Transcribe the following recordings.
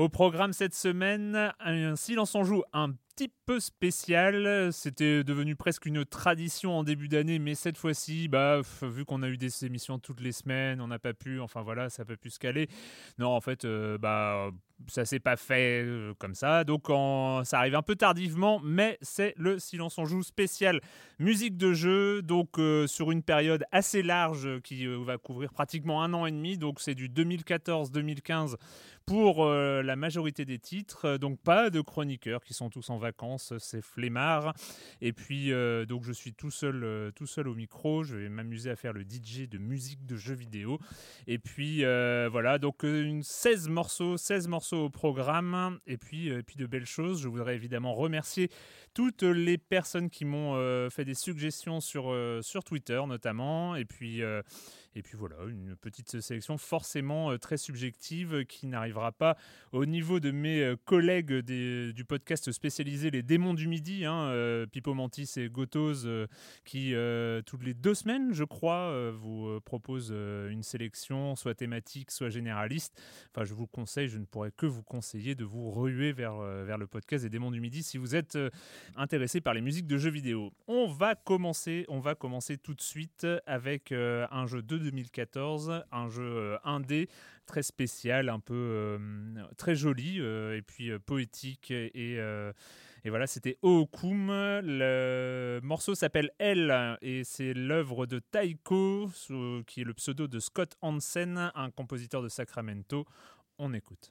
Au programme cette semaine, un silence en joue un petit peu spécial. C'était devenu presque une tradition en début d'année, mais cette fois-ci, bah, vu qu'on a eu des émissions toutes les semaines, on n'a pas pu, enfin voilà, ça n'a pas pu se caler. Non, en fait, euh, bah, ça s'est pas fait euh, comme ça. Donc ça arrive un peu tardivement, mais c'est le silence en joue spécial musique de jeu. Donc euh, sur une période assez large qui va couvrir pratiquement un an et demi. Donc c'est du 2014-2015 pour euh, la majorité des titres. Euh, donc pas de chroniqueurs qui sont tous en vacances, c'est flemmard. Et puis euh, donc je suis tout seul, tout seul au micro. Je vais m'amuser à faire le DJ de musique de jeux vidéo. Et puis voilà, donc une 16 morceaux, 16 morceaux au programme. Et puis, et puis de belles choses. Je voudrais évidemment remercier toutes les personnes qui m'ont fait des suggestions sur, sur Twitter notamment. Et puis et puis voilà, une petite sélection forcément euh, très subjective qui n'arrivera pas au niveau de mes euh, collègues du podcast spécialisé Les Démons du Midi, hein, euh, Pipo Mantis et Gotos, qui toutes les deux semaines, je crois, vous proposent une sélection soit thématique, soit généraliste. Enfin, je vous conseille, je ne pourrais que vous conseiller de vous ruer vers, vers le podcast des Démons du Midi si vous êtes intéressé par les musiques de jeux vidéo. On va commencer, on va commencer tout de suite avec un jeu de 2014, un jeu euh, indé très spécial, un peu euh, très joli euh, et puis poétique et et voilà, c'était Ookum. Le morceau s'appelle Elle et c'est l'œuvre de Taiko, qui est le pseudo de Scott Hansen, un compositeur de Sacramento. On écoute.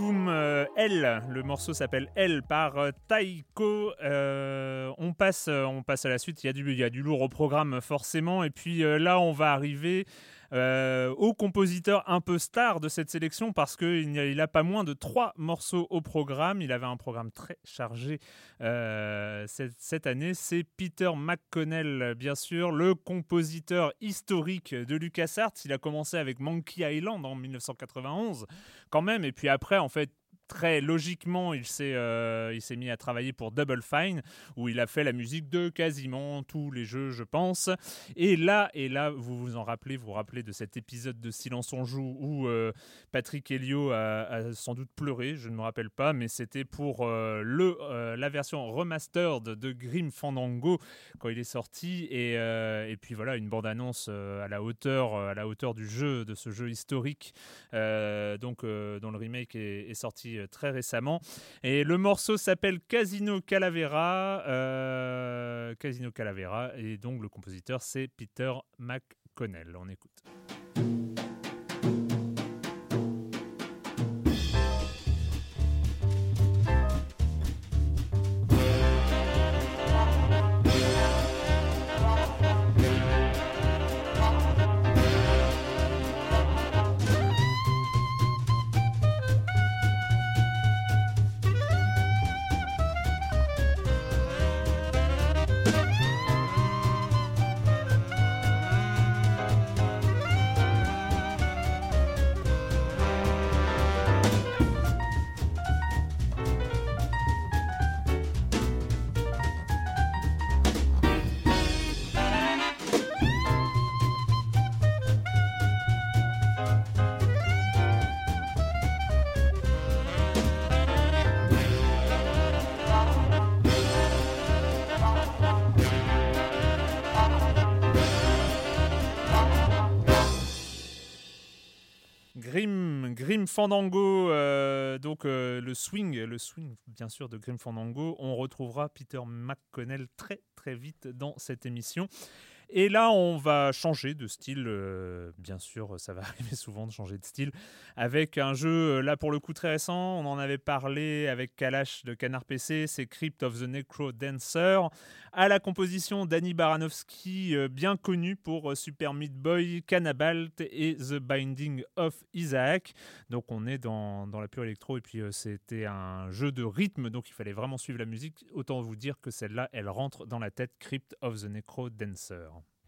Euh, le morceau s'appelle L par euh, Taiko. Euh, on, passe, on passe à la suite, il y a du lourd au programme forcément. Et puis là, on va arriver euh, au compositeur un peu star de cette sélection parce qu'il il a pas moins de trois morceaux au programme. Il avait un programme très chargé euh, cette, cette, année. C'est Peter McConnell, bien sûr, le compositeur historique de LucasArts. Il a commencé avec Monkey Island en 1991 quand même. Et puis après, en fait, très logiquement, il s'est euh, il s'est mis à travailler pour Double Fine, où il a fait la musique de quasiment tous les jeux, je pense. Et là, et là, vous vous en rappelez, vous vous rappelez de cet épisode de Silence on joue où euh, Patrick Helio a, sans doute pleuré, je ne me rappelle pas, mais c'était pour euh, le la version remastered de Grim Fandango quand il est sorti. Et, et puis voilà, une bande annonce à la hauteur à la hauteur du jeu, de ce jeu historique, donc dont le remake est sorti euh, très récemment. Et le morceau s'appelle Casino Calavera. Euh, Casino Calavera. Et donc le compositeur c'est Peter McConnell. On écoute. Grim Fandango, euh, donc euh, le swing, le swing bien sûr de Grim Fandango. On retrouvera Peter McConnell très très vite dans cette émission. Et là, on va changer de style. Euh, bien sûr, ça va arriver souvent de changer de style. Avec un jeu, euh, là pour le coup très récent, on en avait parlé avec Kalash de Canard PC, c'est Crypt of the Necro Dancer. À la composition, Danny Baranowski, euh, bien connu pour Super Meat Boy, Cannabalt et The Binding of Isaac. Donc on est dans, dans la pure électro. Et puis c'était un jeu de rythme, donc il fallait vraiment suivre la musique. Autant vous dire que celle-là, elle rentre dans la tête Crypt of the Necro Dancer.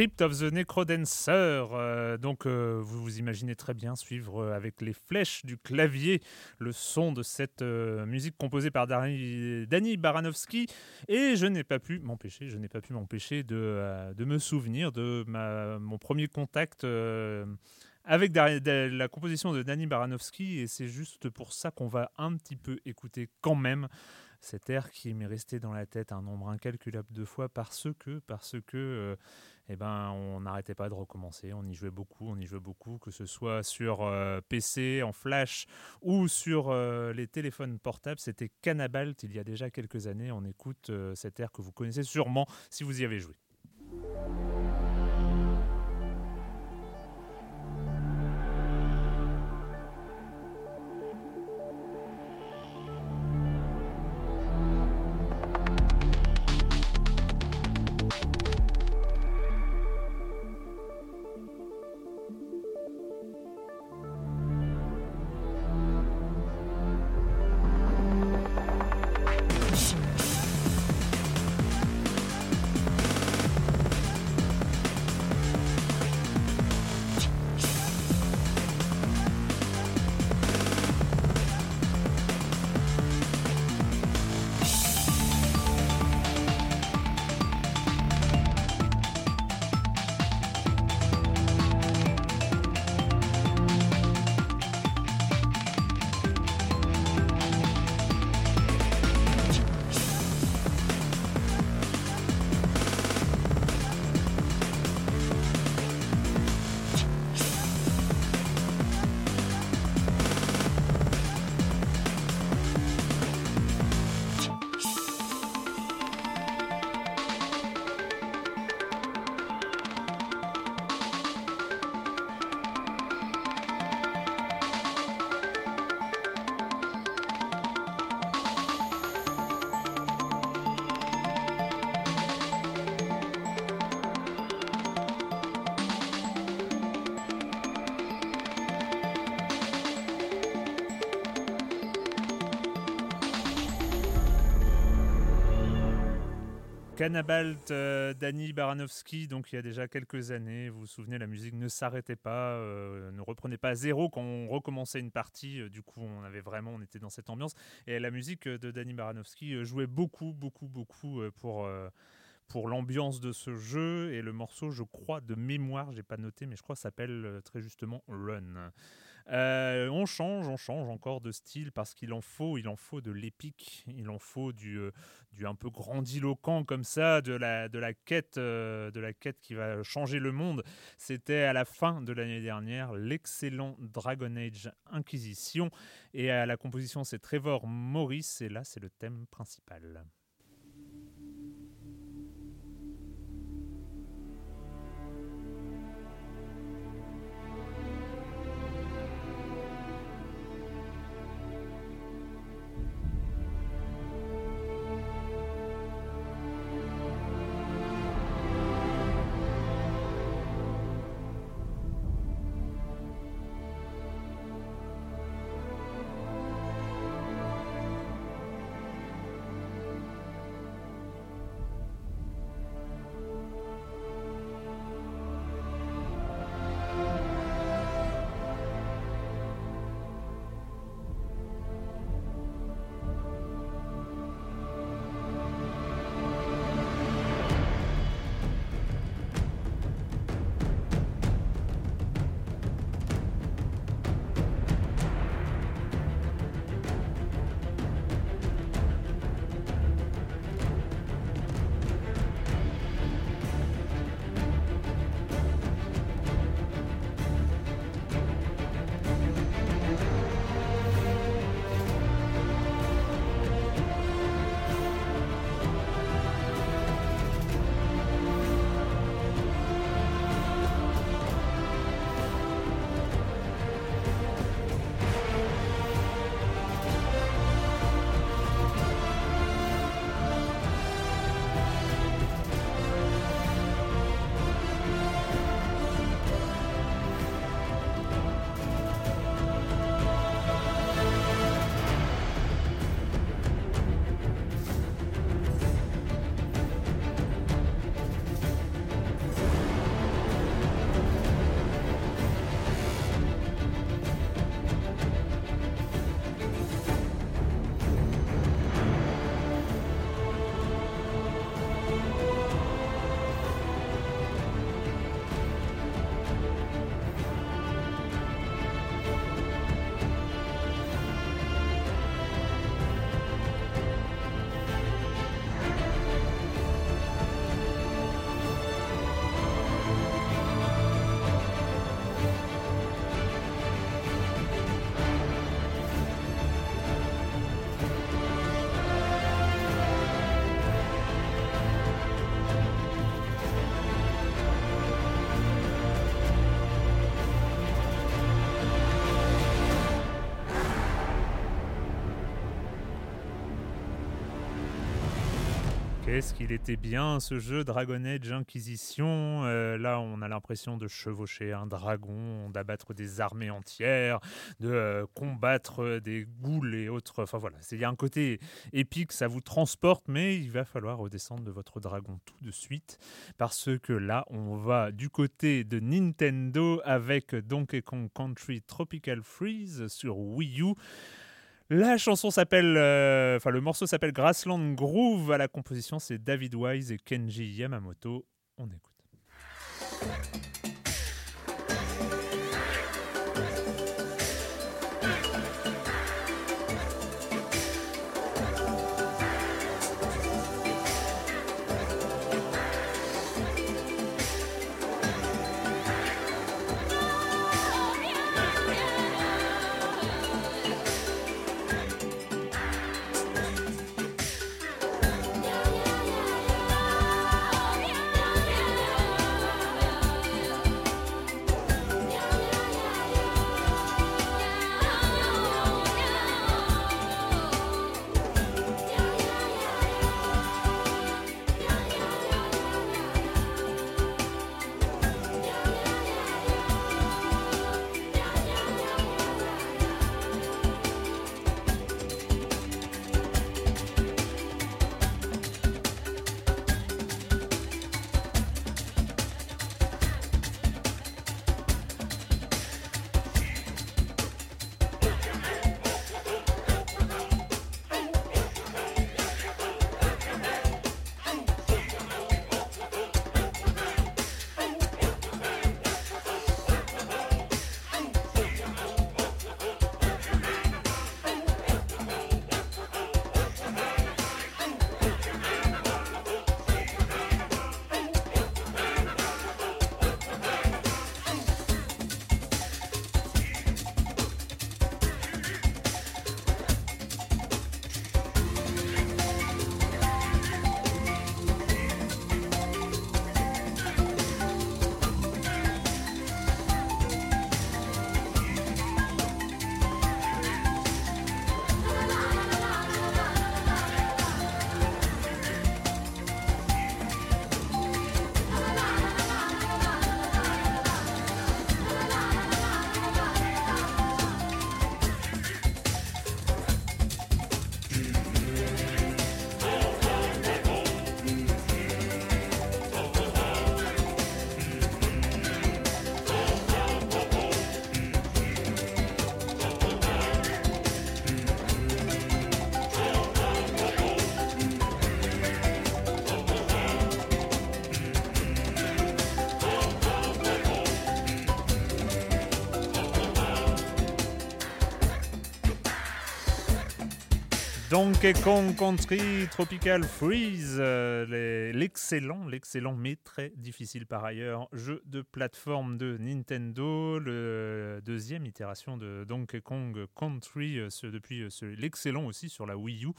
Crypt of the Necrodancer. Euh, donc, euh, vous vous imaginez très bien suivre euh, avec les flèches du clavier le son de cette musique composée par Danny Baranowski. Et je n'ai pas pu m'empêcher, je n'ai pas pu m'empêcher de, me souvenir de mon premier contact. avec la composition de Danny Baranowski, et c'est juste pour ça qu'on va un petit peu écouter quand même cet air qui m'est resté dans la tête un nombre incalculable de fois parce que, parce que eh ben, on n'arrêtait pas de recommencer. On y jouait beaucoup, on y jouait beaucoup, que ce soit sur euh, PC, en flash ou sur euh, les téléphones portables. C'était Cannabalt il y a déjà quelques années. On écoute euh, cet air que vous connaissez sûrement si vous y avez joué. Cannabalt, euh, Danny Baranowski, donc il y a déjà quelques années, vous vous souvenez, la musique ne s'arrêtait pas, euh, ne reprenait pas à zéro. Quand on recommençait une partie, euh, du coup on avait vraiment, on était dans cette ambiance, et la musique de Danny Baranowski jouait beaucoup, beaucoup, beaucoup pour pour l'ambiance de ce jeu. Et le morceau, je crois, de mémoire, j'ai pas noté, mais je crois s'appelle très justement Run. Euh, on change, on change encore de style parce qu'il en faut, il en faut de l'épique, il en faut du, euh, un peu grandiloquent comme ça, de la, de la quête, euh, de la quête qui va changer le monde. C'était à la fin de l'année dernière l'excellent Dragon Age Inquisition et à la composition c'est Trevor Morris et là c'est le thème principal. Qu'est-ce qu'il était bien ce jeu Dragon Age Inquisition? Euh, Là, on a l'impression de chevaucher un dragon, d'abattre des armées entières, de euh, combattre des ghouls et autres. Enfin voilà, il y a un côté épique, ça vous transporte, mais il va falloir redescendre de votre dragon tout de suite parce que là, on va du côté de Nintendo avec Donkey Kong Country Tropical Freeze sur Wii U. La chanson s'appelle, euh, enfin le morceau s'appelle Grassland Groove. À la composition, c'est David Wise et Kenji Yamamoto. On écoute. Donkey Kong Country Tropical Freeze, euh, l'excellent, l'excellent mais très difficile par ailleurs jeu de plateforme de Nintendo, deuxième itération de Donkey Kong Country euh, depuis euh, l'excellent aussi sur la Wii U.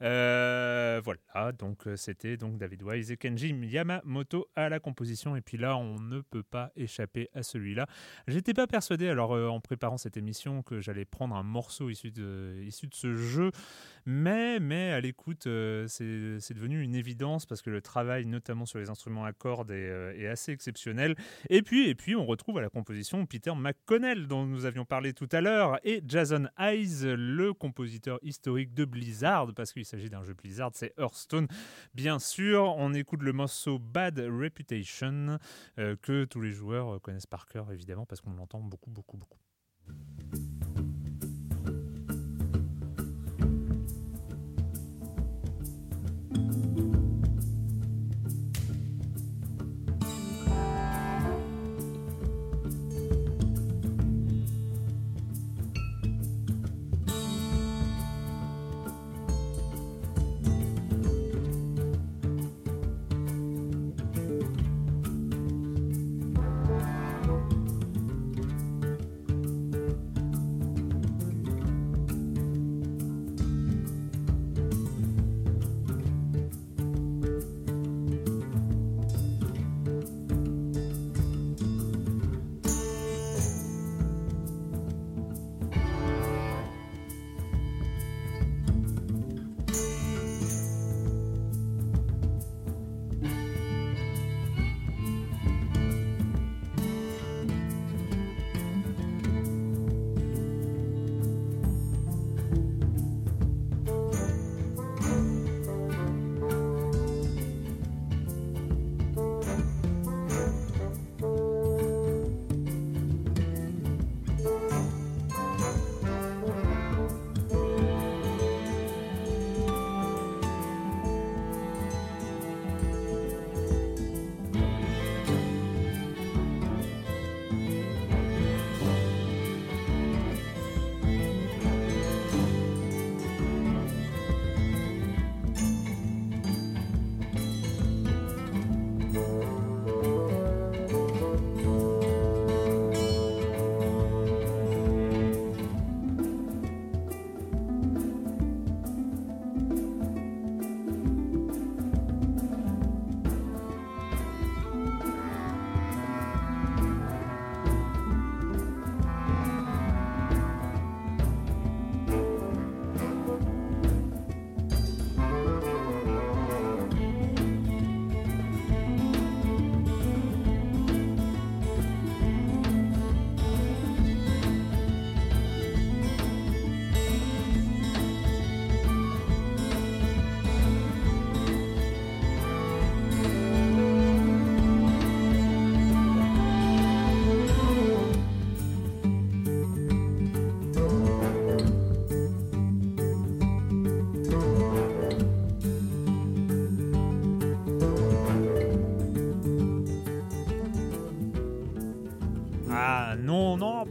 voilà, donc c'était donc David Wise et Kenji Yamamoto à la composition et puis là on ne peut pas échapper à celui-là. J'étais pas persuadé alors en préparant cette émission que j'allais prendre un morceau issu de, issu de ce jeu. Mais, mais à l'écoute, euh, c'est devenu une évidence parce que le travail, notamment sur les instruments à cordes, est, euh, assez exceptionnel. Et puis, et puis, on retrouve à la composition Peter McConnell, dont nous avions parlé tout à l'heure, et Jason Hayes, le compositeur historique de Blizzard, parce qu'il s'agit d'un jeu Blizzard, c'est Hearthstone. Bien sûr, on écoute le morceau Bad Reputation, euh, que tous les joueurs connaissent par cœur, évidemment, parce qu'on l'entend beaucoup, beaucoup, beaucoup.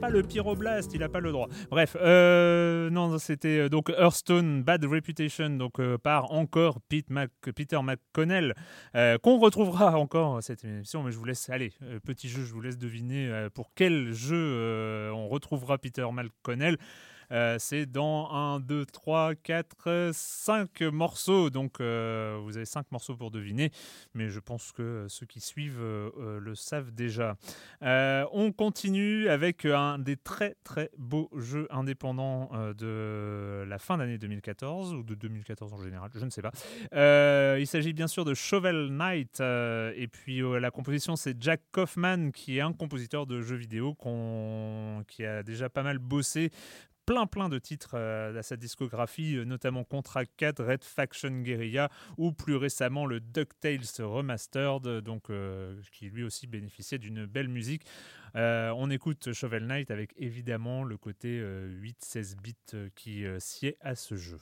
Le pyroblast, il a pas le droit. Bref, euh, non, c'était euh, donc Hearthstone Bad Reputation, donc euh, par encore Pete Mac- Peter McConnell, qu'on retrouvera encore cette émission, mais je vous laisse, allez, euh, petit jeu, je vous laisse deviner pour quel jeu on retrouvera Peter McConnell. Euh, c'est dans 1, 2, 3, 4, 5 morceaux. Donc euh, vous avez 5 morceaux pour deviner, mais je pense que ceux qui suivent euh, le savent déjà. On continue avec un des très très beaux jeux indépendants de la fin d'année 2014 ou de 2014 en général, je ne sais pas. Il s'agit bien sûr de Shovel Knight et puis la composition c'est Jack Kaufman qui est un compositeur de jeux vidéo qui a déjà pas mal bossé plein plein de titres euh, à sa discographie, euh, notamment Contra 4, Red Faction Guerrilla ou plus récemment le DuckTales Remastered, donc, euh, qui lui aussi bénéficiait d'une belle musique. Euh, on écoute Shovel Knight avec évidemment le côté euh, 8-16 bits qui sied à ce jeu.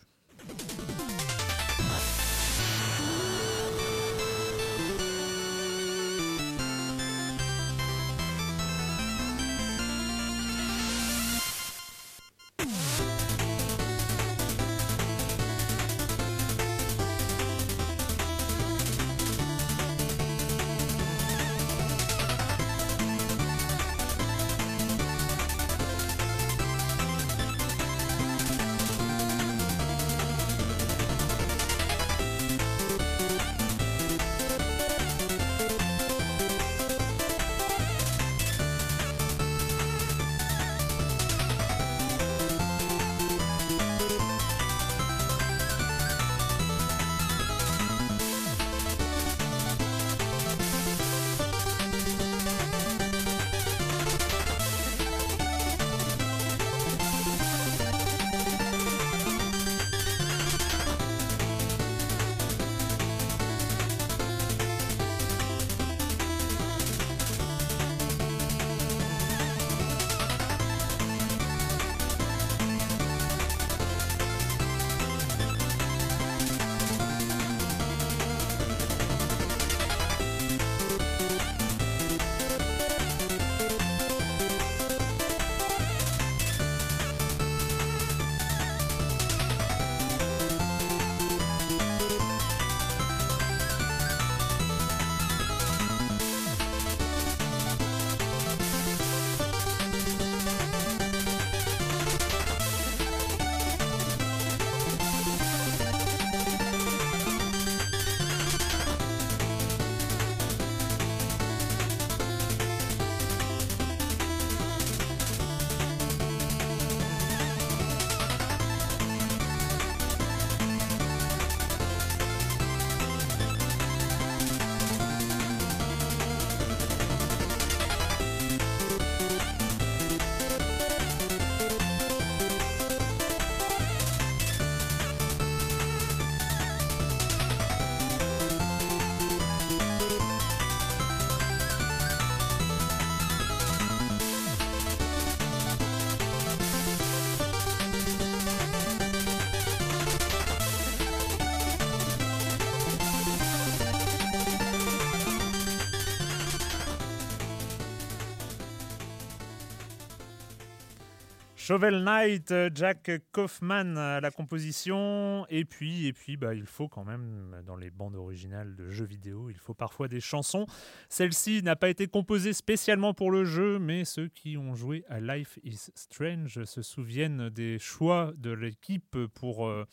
Shovel Knight, euh, Jack Kaufman la composition, et puis, et puis bah, il faut quand même, dans les bandes originales de jeux vidéo, il faut parfois des chansons. Celle-ci n'a pas été composée spécialement pour le jeu, mais ceux qui ont joué à Life is Strange se souviennent des choix de l'équipe pour... euh,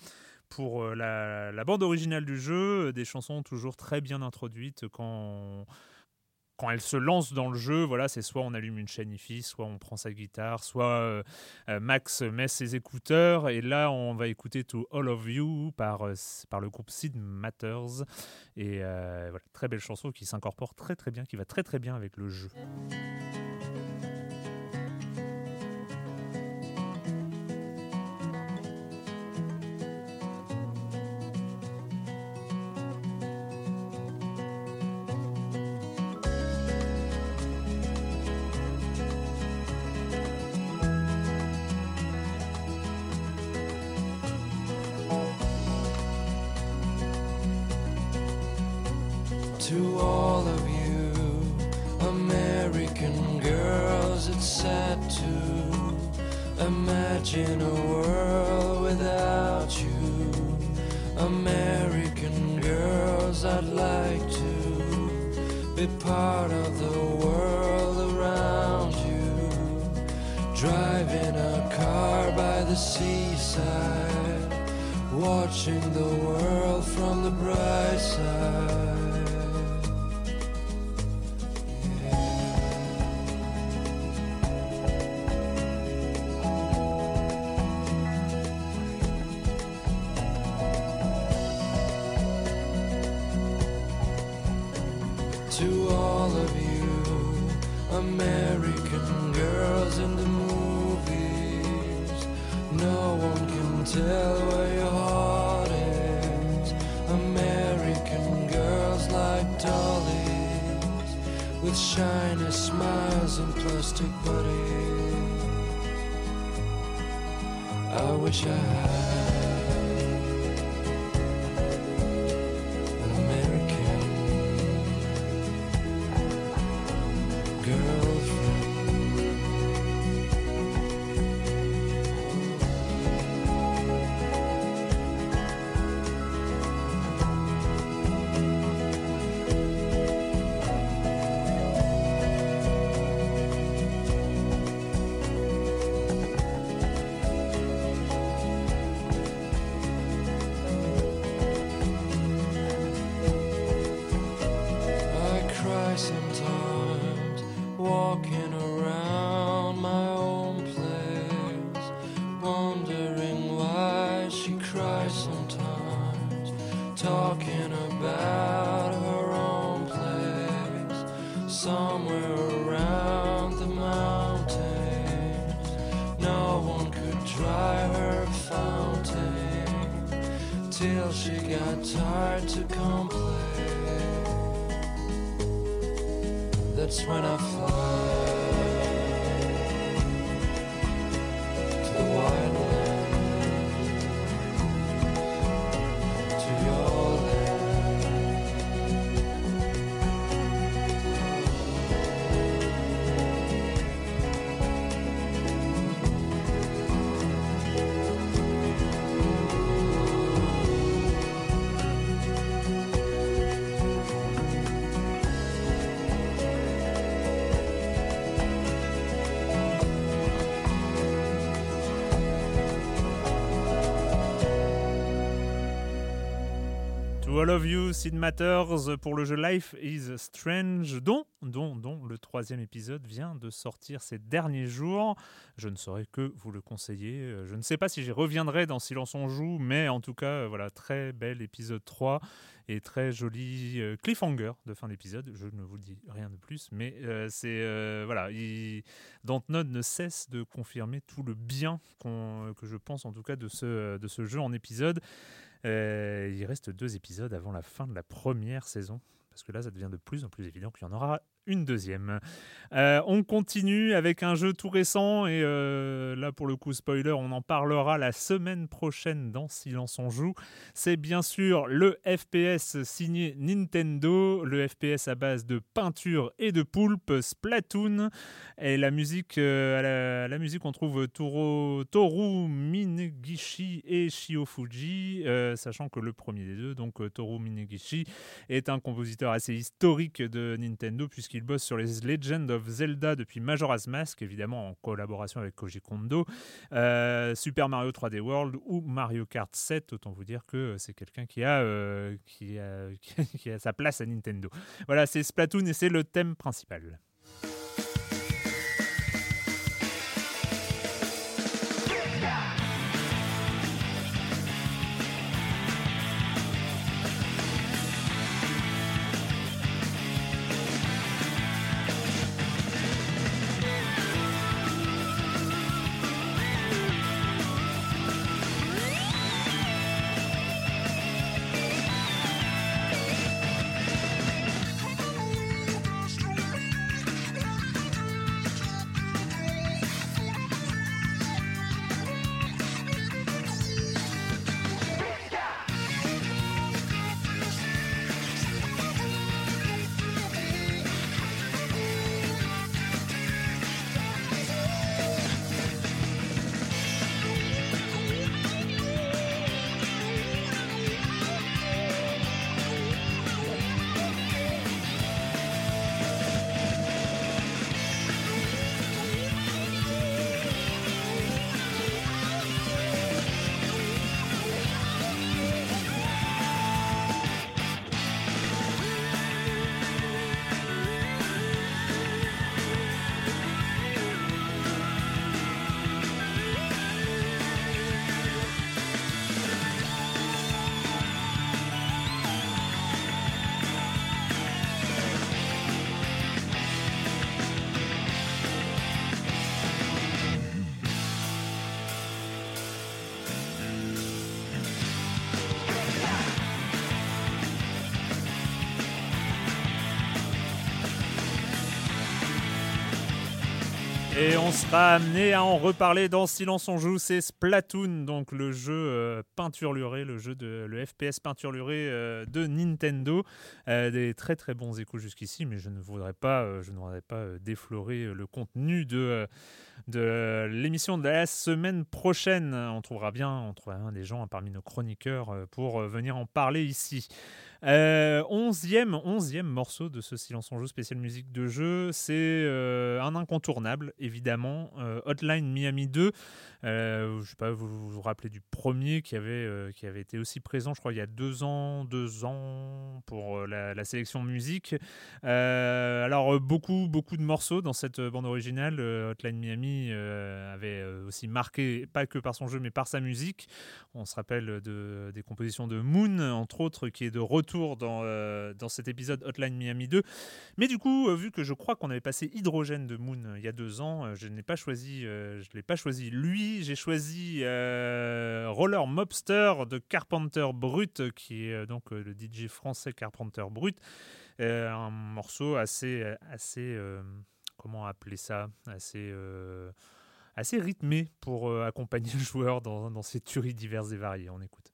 pour euh, la bande originale du jeu, des chansons toujours très bien introduites quand quand elle se lance dans le jeu, voilà, c'est soit on allume une chaîne IFI, soit on prend sa guitare, soit euh, euh, Max met ses écouteurs, et là on va écouter To All of You par, euh, par le groupe Sid Matters. Et très belle chanson qui s'incorpore très très bien, qui va très très bien avec le jeu. Watching the world from the bright side. to all of you American girls in the movies. No one can tell where your with shiny smiles and plastic bodies. I wish I had All of You, Sid Matters pour le jeu Life is Strange, dont, dont, dont le troisième épisode vient de sortir ces derniers jours. Je ne saurais que vous le conseiller. Je ne sais pas si j'y reviendrai dans Silence on joue, mais en tout cas, voilà, très bel épisode 3 et très joli euh, cliffhanger de fin d'épisode. Je ne vous dis rien de plus, mais euh, c'est euh, voilà, il, Dontnod ne cesse de confirmer tout le bien que je pense en tout cas de ce, de ce jeu en épisode. Euh, il reste deux épisodes avant la fin de la première saison. Parce que là, ça devient de plus en plus évident qu'il y en aura une deuxième. Euh, on continue avec un jeu tout récent. Et euh, là, pour le coup, spoiler, on en parlera la semaine prochaine dans Silence on joue. C'est bien sûr le FPS signé Nintendo, le FPS à base de peinture et de poulpe, Splatoon. Et la musique, euh, on trouve Toru Minegishi et Shiofuji, euh, sachant que le premier des deux, donc Toru Minegishi, est un compositeur assez historique de Nintendo puisqu'il bosse sur les Legend of Zelda depuis Majora's Mask, évidemment en collaboration avec Koji Kondo, euh, Super Mario 3D World ou Mario Kart 7. Autant vous dire que c'est quelqu'un qui euh, qui, a, qui a sa place à Nintendo. Voilà, c'est Splatoon et c'est le thème principal. Et on sera amené à en reparler dans Silence on joue, c'est Splatoon, donc le jeu euh, le jeu de le FPS peinturluré euh, de Nintendo. Euh, des très très bons échos jusqu'ici, mais je ne voudrais pas, euh, je ne voudrais pas déflorer le contenu de, de l'émission de la semaine prochaine. On trouvera bien, on trouvera bien des gens parmi nos chroniqueurs pour venir en parler ici. Euh, onzième, morceau de ce Silence en jeu spécial musique de jeu, c'est euh, un incontournable évidemment, euh, Hotline Miami 2. Euh, je sais pas, vous vous, rappelez du premier qui avait, euh, qui avait été aussi présent, je crois, il y a deux ans, deux ans pour euh, la, sélection musique. Euh, alors beaucoup, beaucoup de morceaux dans cette bande originale. Hotline Miami avait aussi marqué, pas que par son jeu, mais par sa musique. On se rappelle de, des compositions de Moon, entre autres, qui est de retour dans, dans cet épisode Hotline Miami 2. Mais du coup, vu que je crois qu'on avait passé Hydrogène de Moon il y a deux ans, je n'ai pas choisi, je l'ai pas choisi lui, j'ai choisi euh, Roller Mobster de Carpenter Brut, qui est euh, donc euh, le DJ français Carpenter Brut. Un morceau assez, assez comment appeler ça, assez assez rythmé pour accompagner le joueur dans, dans ses tueries diverses et variées. On écoute.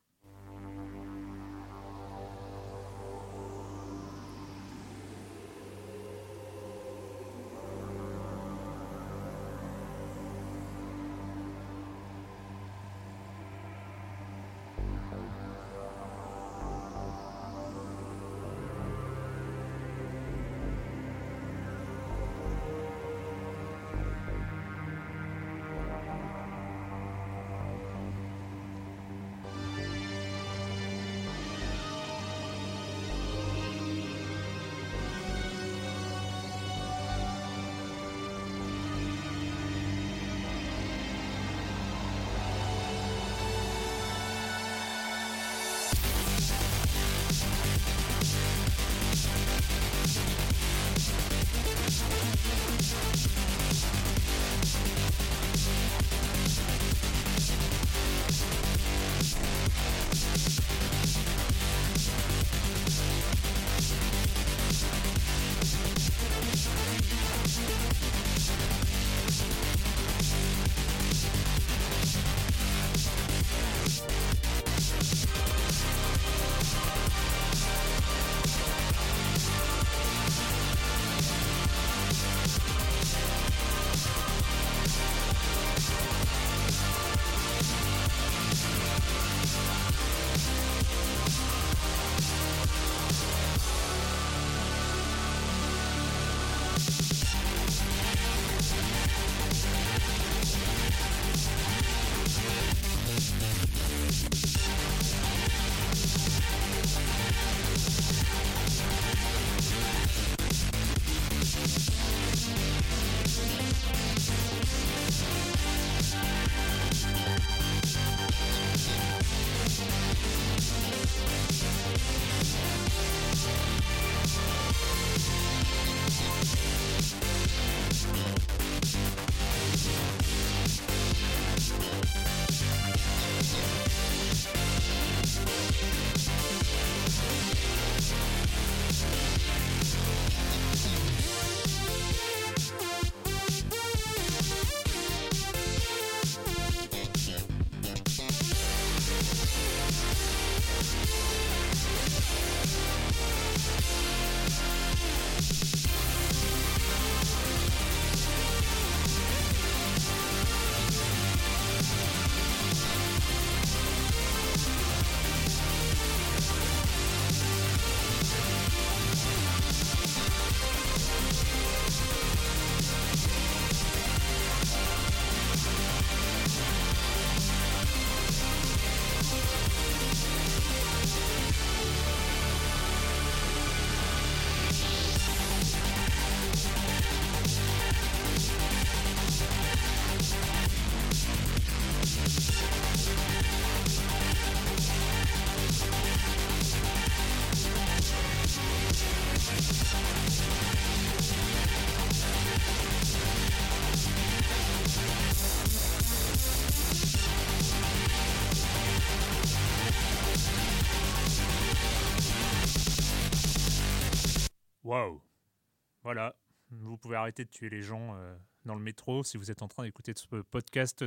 Arrêter de tuer les gens euh, dans le métro, si vous êtes en train d'écouter ce podcast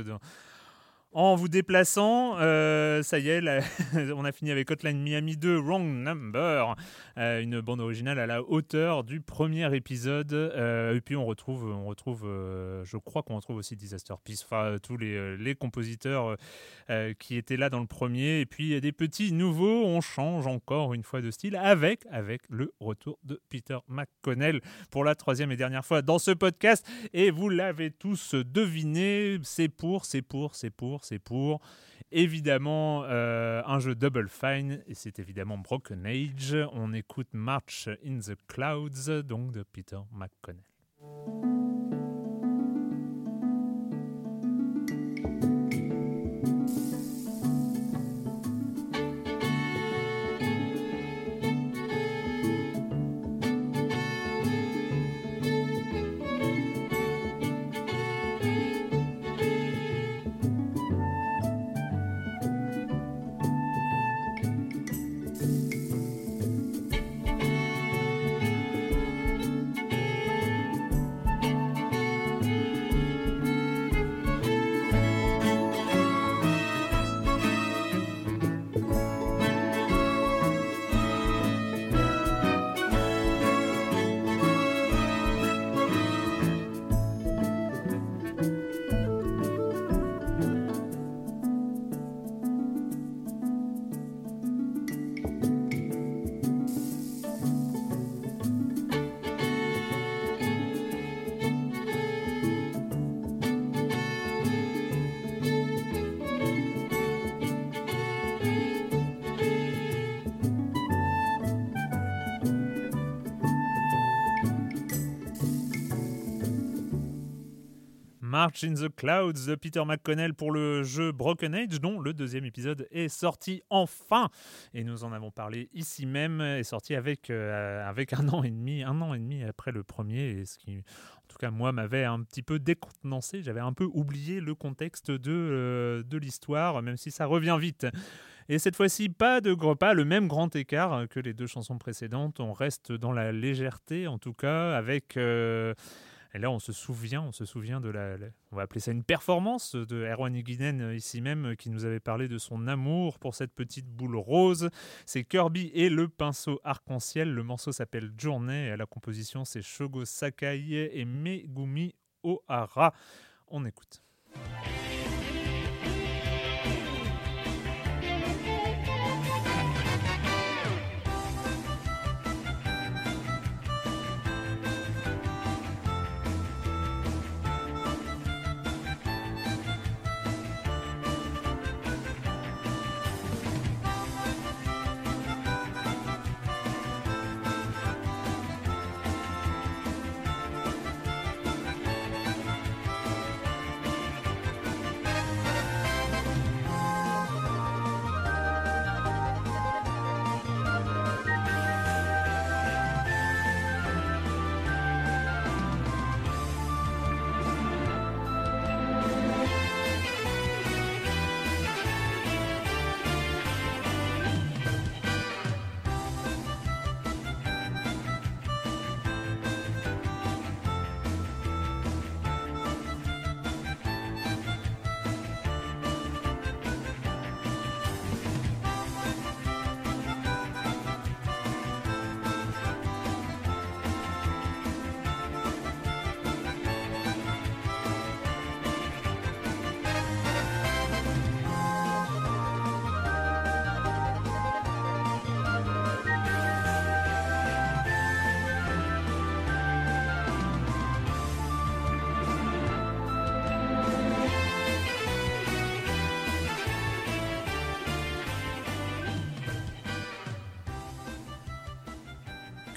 en vous déplaçant, euh, ça y est, on a fini avec Hotline Miami 2, Wrong Number, euh, une bande originale à la hauteur du premier épisode. euh, et puis on retrouve, on retrouve je crois qu'on retrouve aussi Disaster Peace, tous les, les compositeurs qui étaient là dans le premier. Et puis des petits nouveaux, on change encore une fois de style avec, avec le retour de Peter McConnell pour la troisième et dernière fois dans ce podcast. Et vous l'avez tous deviné, c'est pour, c'est pour, c'est pour, c'est pour. Évidemment, euh, un jeu Double Fine, et c'est évidemment Broken Age. On écoute March in the Clouds, donc de Peter McConnell. In the Clouds de Peter McConnell pour le jeu Broken Age, dont le deuxième épisode est sorti enfin. Et nous en avons parlé ici même, est sorti avec, euh, avec un an et demi, un an et demi après le premier, et ce qui, en tout cas, moi, m'avait un petit peu décontenancé. J'avais un peu oublié le contexte de, euh, de l'histoire, même si ça revient vite. Et cette fois-ci, pas de gros pas, le même grand écart que les deux chansons précédentes. On reste dans la légèreté, en tout cas, avec. euh, et là, on se souvient, on se souvient de la, on va appeler ça une performance de Erwan Higuinen euh, ici même, euh, qui nous avait parlé de son amour pour cette petite boule rose. C'est Kirby et le pinceau arc-en-ciel. Le morceau s'appelle Journée et à la composition, c'est Shogo Sakai et Megumi Ohara. On écoute.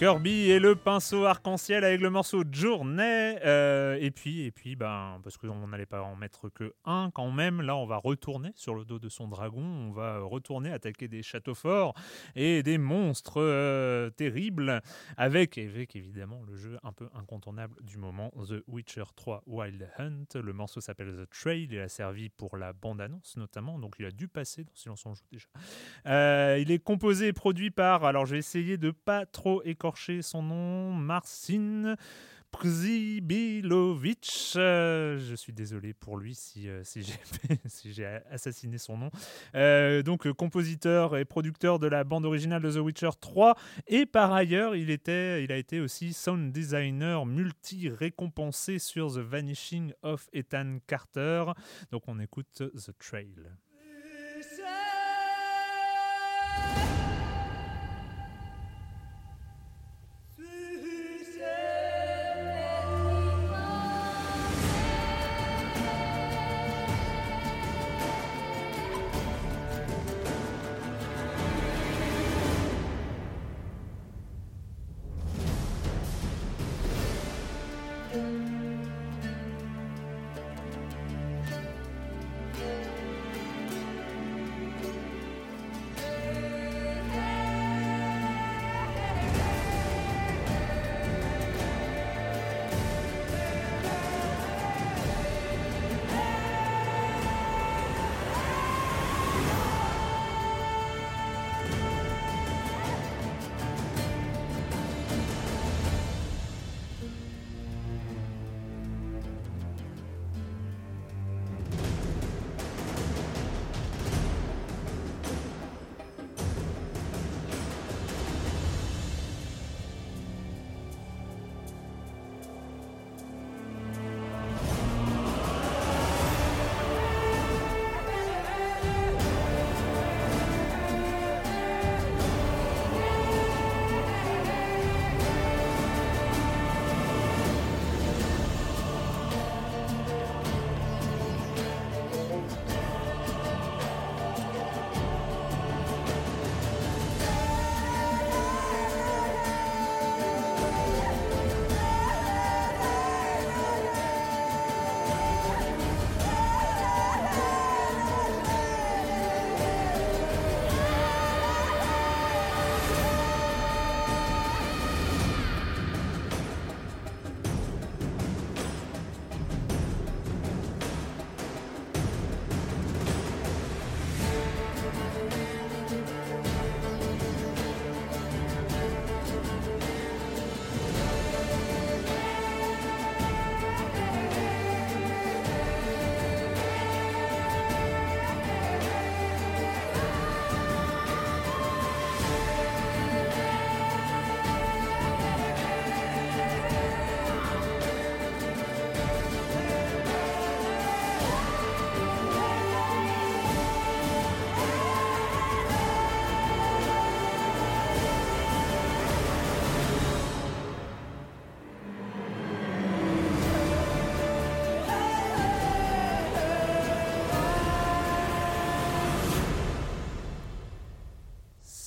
Kirby et le pinceau arc-en-ciel avec le morceau Journée. euh, et puis, et puis ben, parce qu'on n'allait pas en mettre que un quand même, là on va retourner sur le dos de son dragon, on va retourner attaquer des châteaux forts et des monstres euh, terribles avec, avec évidemment le jeu un peu incontournable du moment, The Witcher 3 Wild Hunt. Le morceau s'appelle The Trail, il a servi pour la bande-annonce notamment, donc il a dû passer dans Silence on joue déjà. Euh, il est composé et produit par, alors je vais essayer de pas trop écorcher son nom, Marcin Przybilovic. Euh, je suis désolé pour lui si, euh, j'ai si j'ai assassiné son nom. Euh, donc compositeur et producteur de la bande originale de The Witcher 3 et par ailleurs il, était, il a été aussi sound designer multi-récompensé sur The Vanishing of Ethan Carter. Donc on écoute The Trail.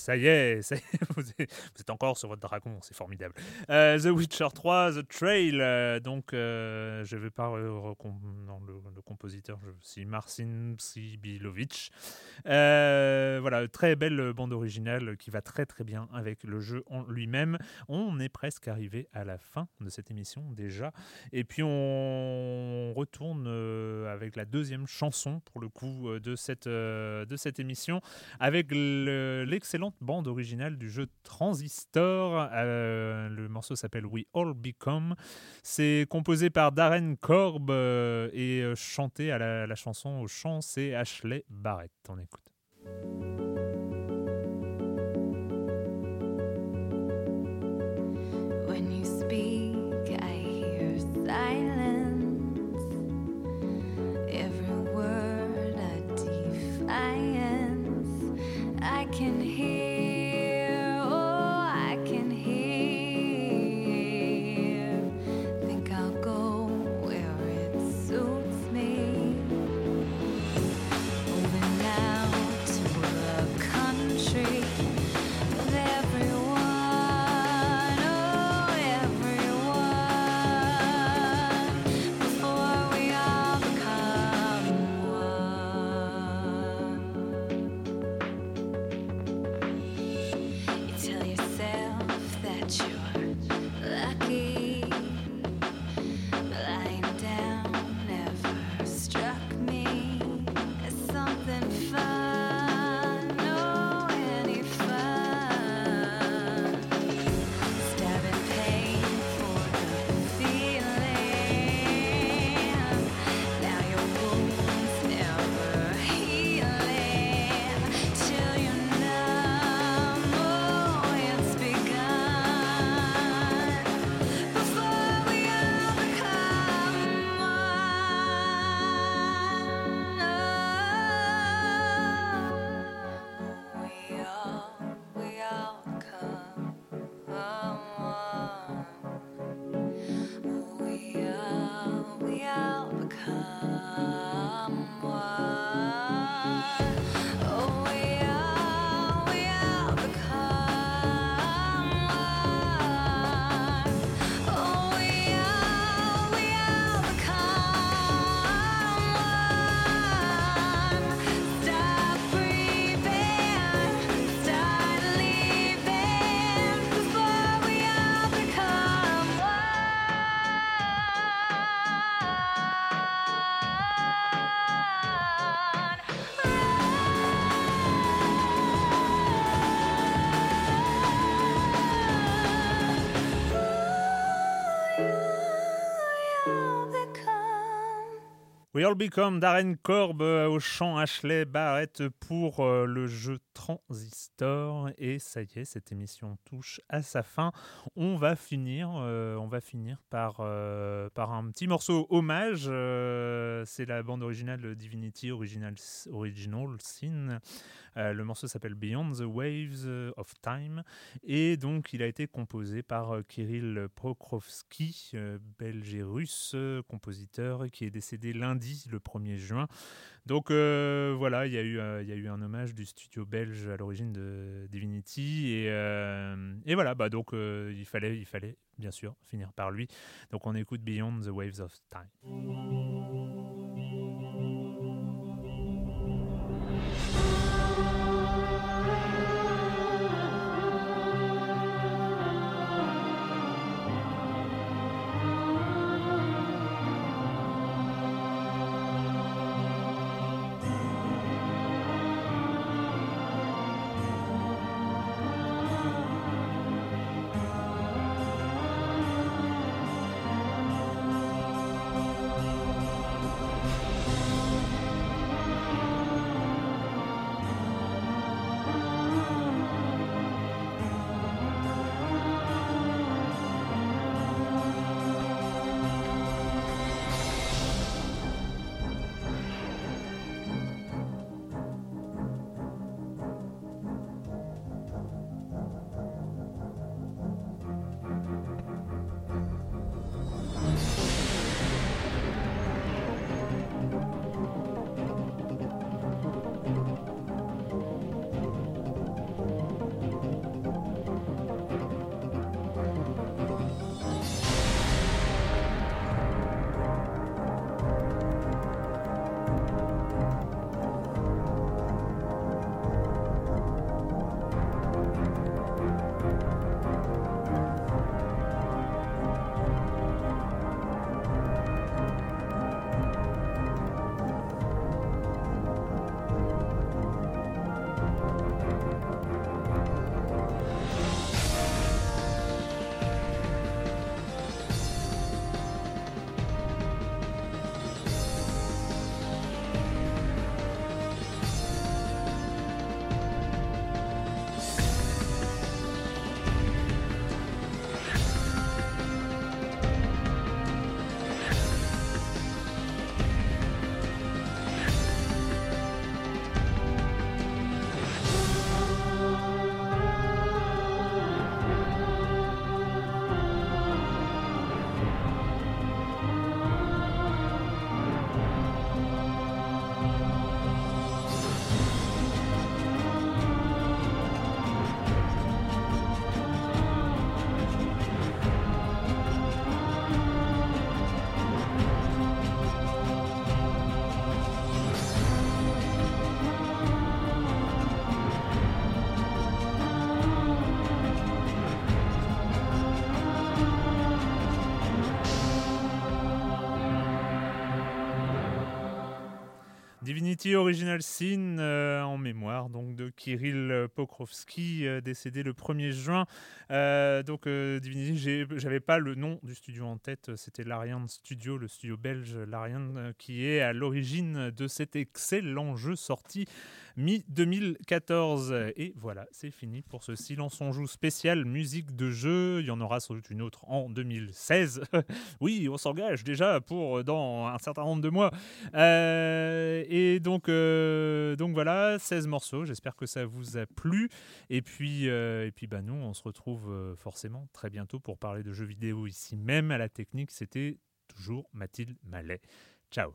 Ça y est, ça y est, vous, êtes, encore sur votre dragon, c'est formidable. Euh, The Witcher 3, The Trail, euh, donc euh, je vais pas non, le, le compositeur, c'est Marcin Sibilovic. Voilà, très belle bande originale qui va très très bien avec le jeu en lui-même. On est presque arrivé à la fin de cette émission déjà. Et puis on retourne avec la deuxième chanson pour le coup de cette, de cette émission avec le- l'excellente bande originale du jeu Transistor. Euh, le morceau s'appelle We All Become. C'est composé par Darren Korb euh, et euh, chanté à la, chanson au chant, c'est Ashley Barrett. On écoute. We All Become Darren Korb euh, au chant Ashley Barrett pour euh, le jeu Transistor. Et ça y est cette émission touche à sa fin. On va finir euh, on va finir par par un petit morceau hommage c'est la bande originale Divinity Original Original Sin le morceau s'appelle Beyond the Waves of Time et donc il a été composé par euh, Kirill Prokrovsky, euh, belge et russe, euh, compositeur qui est décédé lundi le 1er juin. Donc euh, voilà, il y, a eu, euh, un hommage du studio belge à l'origine de Divinity et, euh, voilà, bah donc euh, il, fallait, il fallait bien sûr finir par lui. Donc on écoute Beyond the Waves of Time. Original Sin euh, en mémoire donc de Kirill Pokrovsky euh, décédé le 1er juin. Euh, donc Divinity, j'avais pas le nom du studio en tête, c'était l'Ariane Studio, le studio belge l'Ariane qui est à l'origine de cet excellent jeu sorti mi-2014. Et voilà, c'est fini pour ce Silence on joue spécial musique de jeu. Il y en aura sans doute une autre en 2016. oui, on s'engage déjà pour dans un certain nombre de mois. Euh, et donc, euh, donc voilà, 16 morceaux. J'espère que ça vous a plu. Et puis, euh, et puis bah, nous, on se retrouve forcément très bientôt pour parler de jeux vidéo ici même à la technique. C'était toujours Mathilde Mallet. Ciao.